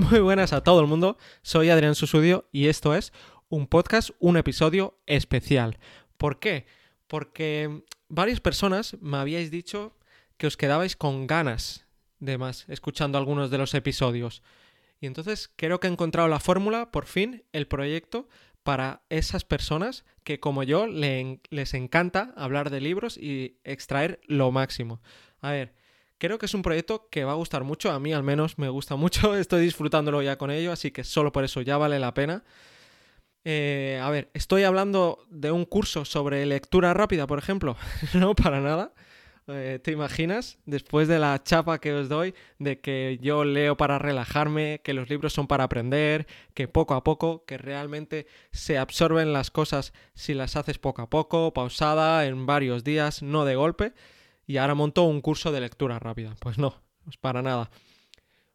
Muy buenas a todo el mundo, soy Adrián Susudio y esto es un podcast, un episodio especial. ¿Por qué? Porque varias personas me habíais dicho que os quedabais con ganas de más escuchando algunos de los episodios. Y entonces creo que he encontrado la fórmula, por fin, el proyecto para esas personas que como yo les encanta hablar de libros y extraer lo máximo. A ver, creo que es un proyecto que va a gustar mucho, a mí al menos me gusta mucho, estoy disfrutándolo ya con ello, así que solo por eso ya vale la pena. Eh, a ver, estoy hablando de un curso sobre lectura rápida, por ejemplo. no, para nada. Eh, ¿Te imaginas? Después de la chapa que os doy, de que yo leo para relajarme, que los libros son para aprender, que poco a poco, que realmente se absorben las cosas si las haces poco a poco, pausada, en varios días, no de golpe. Y ahora monto un curso de lectura rápida. Pues no, pues para nada.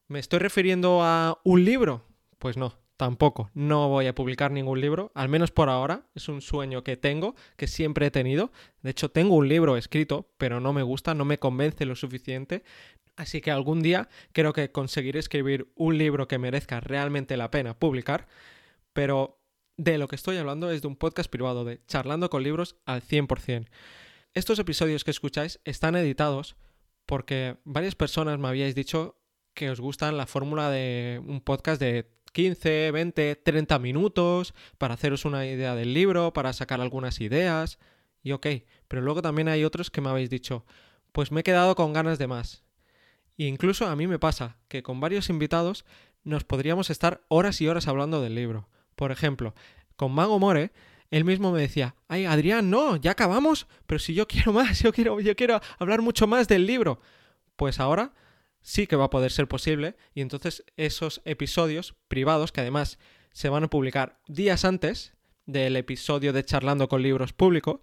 ¿Me estoy refiriendo a un libro? Pues no, tampoco. No voy a publicar ningún libro, al menos por ahora. Es un sueño que tengo, que siempre he tenido. De hecho, tengo un libro escrito, pero no me gusta, no me convence lo suficiente. Así que algún día creo que conseguiré escribir un libro que merezca realmente la pena publicar. Pero de lo que estoy hablando es de un podcast privado, de charlando con libros al 100%. Estos episodios que escucháis están editados porque varias personas me habíais dicho que os gustan la fórmula de un podcast de 15, 20, 30 minutos para haceros una idea del libro, para sacar algunas ideas. Y ok, pero luego también hay otros que me habéis dicho, pues me he quedado con ganas de más. E incluso a mí me pasa que con varios invitados nos podríamos estar horas y horas hablando del libro. Por ejemplo, con Mago More, él mismo me decía, ay Adrián, no, ya acabamos, pero si yo quiero más, yo quiero, yo quiero hablar mucho más del libro. Pues ahora sí que va a poder ser posible y entonces esos episodios privados que además se van a publicar días antes del episodio de charlando con libros público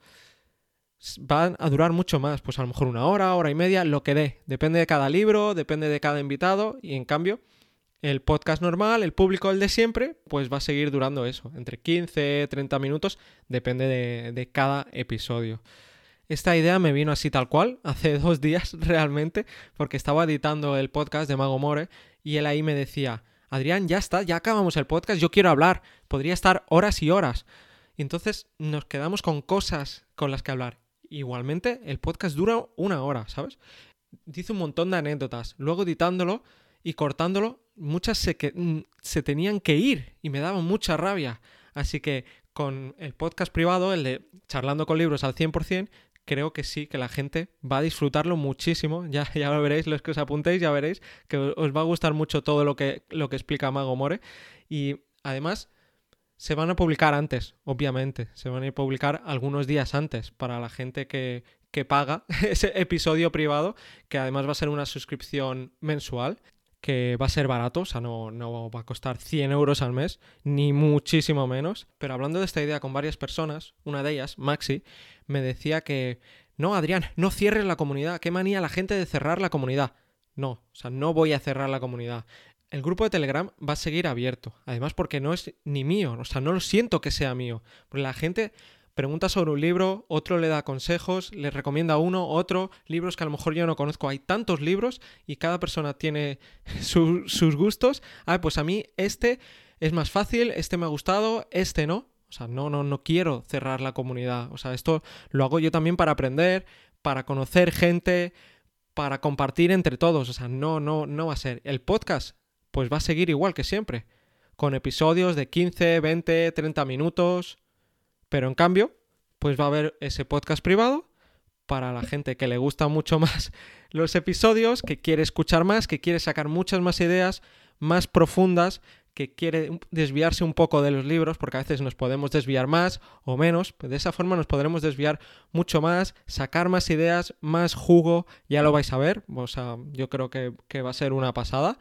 van a durar mucho más, pues a lo mejor una hora, hora y media, lo que dé. Depende de cada libro, depende de cada invitado y en cambio el podcast normal, el público, el de siempre, pues va a seguir durando eso, entre 15, 30 minutos, depende de, de cada episodio. Esta idea me vino así tal cual, hace dos días realmente, porque estaba editando el podcast de Mago More y él ahí me decía, Adrián, ya está, ya acabamos el podcast, yo quiero hablar, podría estar horas y horas. Y entonces nos quedamos con cosas con las que hablar. Igualmente, el podcast dura una hora, ¿sabes? Dice un montón de anécdotas. Luego editándolo y cortándolo, muchas se, que, mm, se tenían que ir y me daba mucha rabia. Así que con el podcast privado, el de charlando con libros al 100%, creo que sí, que la gente va a disfrutarlo muchísimo. Ya, ya lo veréis, los que os apuntéis, ya veréis que os va a gustar mucho todo lo que, lo que explica Mago More. Y además, se van a publicar antes, obviamente. Se van a publicar algunos días antes para la gente que, que paga ese episodio privado, que además va a ser una suscripción mensual que va a ser barato, o sea, no, no, va a costar 100 euros al mes, ni muchísimo menos. Pero hablando de esta idea con varias personas, una de ellas, Maxi, me decía que, no, Adrián, no cierres la comunidad, qué manía la gente de cerrar la comunidad. No, o sea, no voy a cerrar la comunidad. El grupo de Telegram va a seguir abierto, además porque no es ni mío, o sea, no lo siento que sea mío, porque la gente pregunta sobre un libro, otro le da consejos, le recomienda uno, otro, libros que a lo mejor yo no conozco. Hay tantos libros y cada persona tiene sus gustos. Ah, pues a mí este es más fácil, este me ha gustado, este no. O sea, no, no, no quiero cerrar la comunidad. O sea, esto lo hago yo también para aprender, para conocer gente, para compartir entre todos. O sea, no, no, no va a ser. El podcast, pues va a seguir igual que siempre. Con episodios de 15, 20, 30 minutos. Pero en cambio, pues va a haber ese podcast privado para la gente que le gusta mucho más los episodios, que quiere escuchar más, que quiere sacar muchas más ideas más profundas, que quiere desviarse un poco de los libros, porque a veces nos podemos desviar más o menos, pues de esa forma nos podremos desviar mucho más, sacar más ideas, más jugo, ya lo vais a ver, o sea, yo creo que, que va a ser una pasada.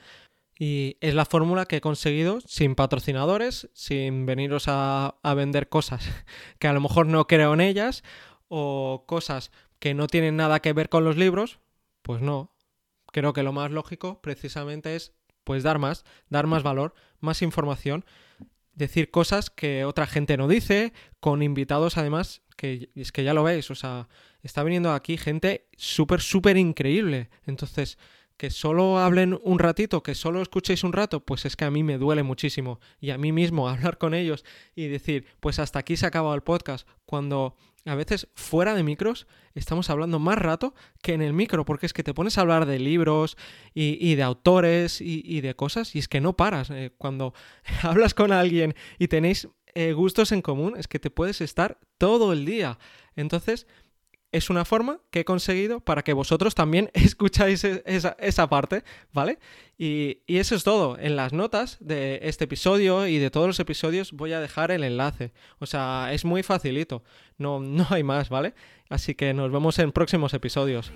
Y es la fórmula que he conseguido sin patrocinadores, sin veniros a, vender cosas que a lo mejor no creo en ellas o cosas que no tienen nada que ver con los libros. Pues no. Creo que lo más lógico precisamente es pues dar más, dar más valor, más información, decir cosas que otra gente no dice, con invitados además, que es que ya lo veis, o sea, está viniendo aquí gente súper, súper increíble. Entonces, que solo hablen un ratito, que solo escuchéis un rato, pues es que a mí me duele muchísimo. Y a mí mismo hablar con ellos y decir, pues hasta aquí se ha acabado el podcast, cuando a veces fuera de micros estamos hablando más rato que en el micro, porque es que te pones a hablar de libros y, de autores y, de cosas y es que no paras. Eh, cuando hablas con alguien y tenéis eh, gustos en común, es que te puedes estar todo el día. Entonces, es una forma que he conseguido para que vosotros también escucháis e-, esa, parte, ¿vale? Y, eso es todo. En las notas de este episodio y de todos los episodios voy a dejar el enlace. O sea, es muy facilito. No, no hay más, ¿vale? Así que nos vemos en próximos episodios.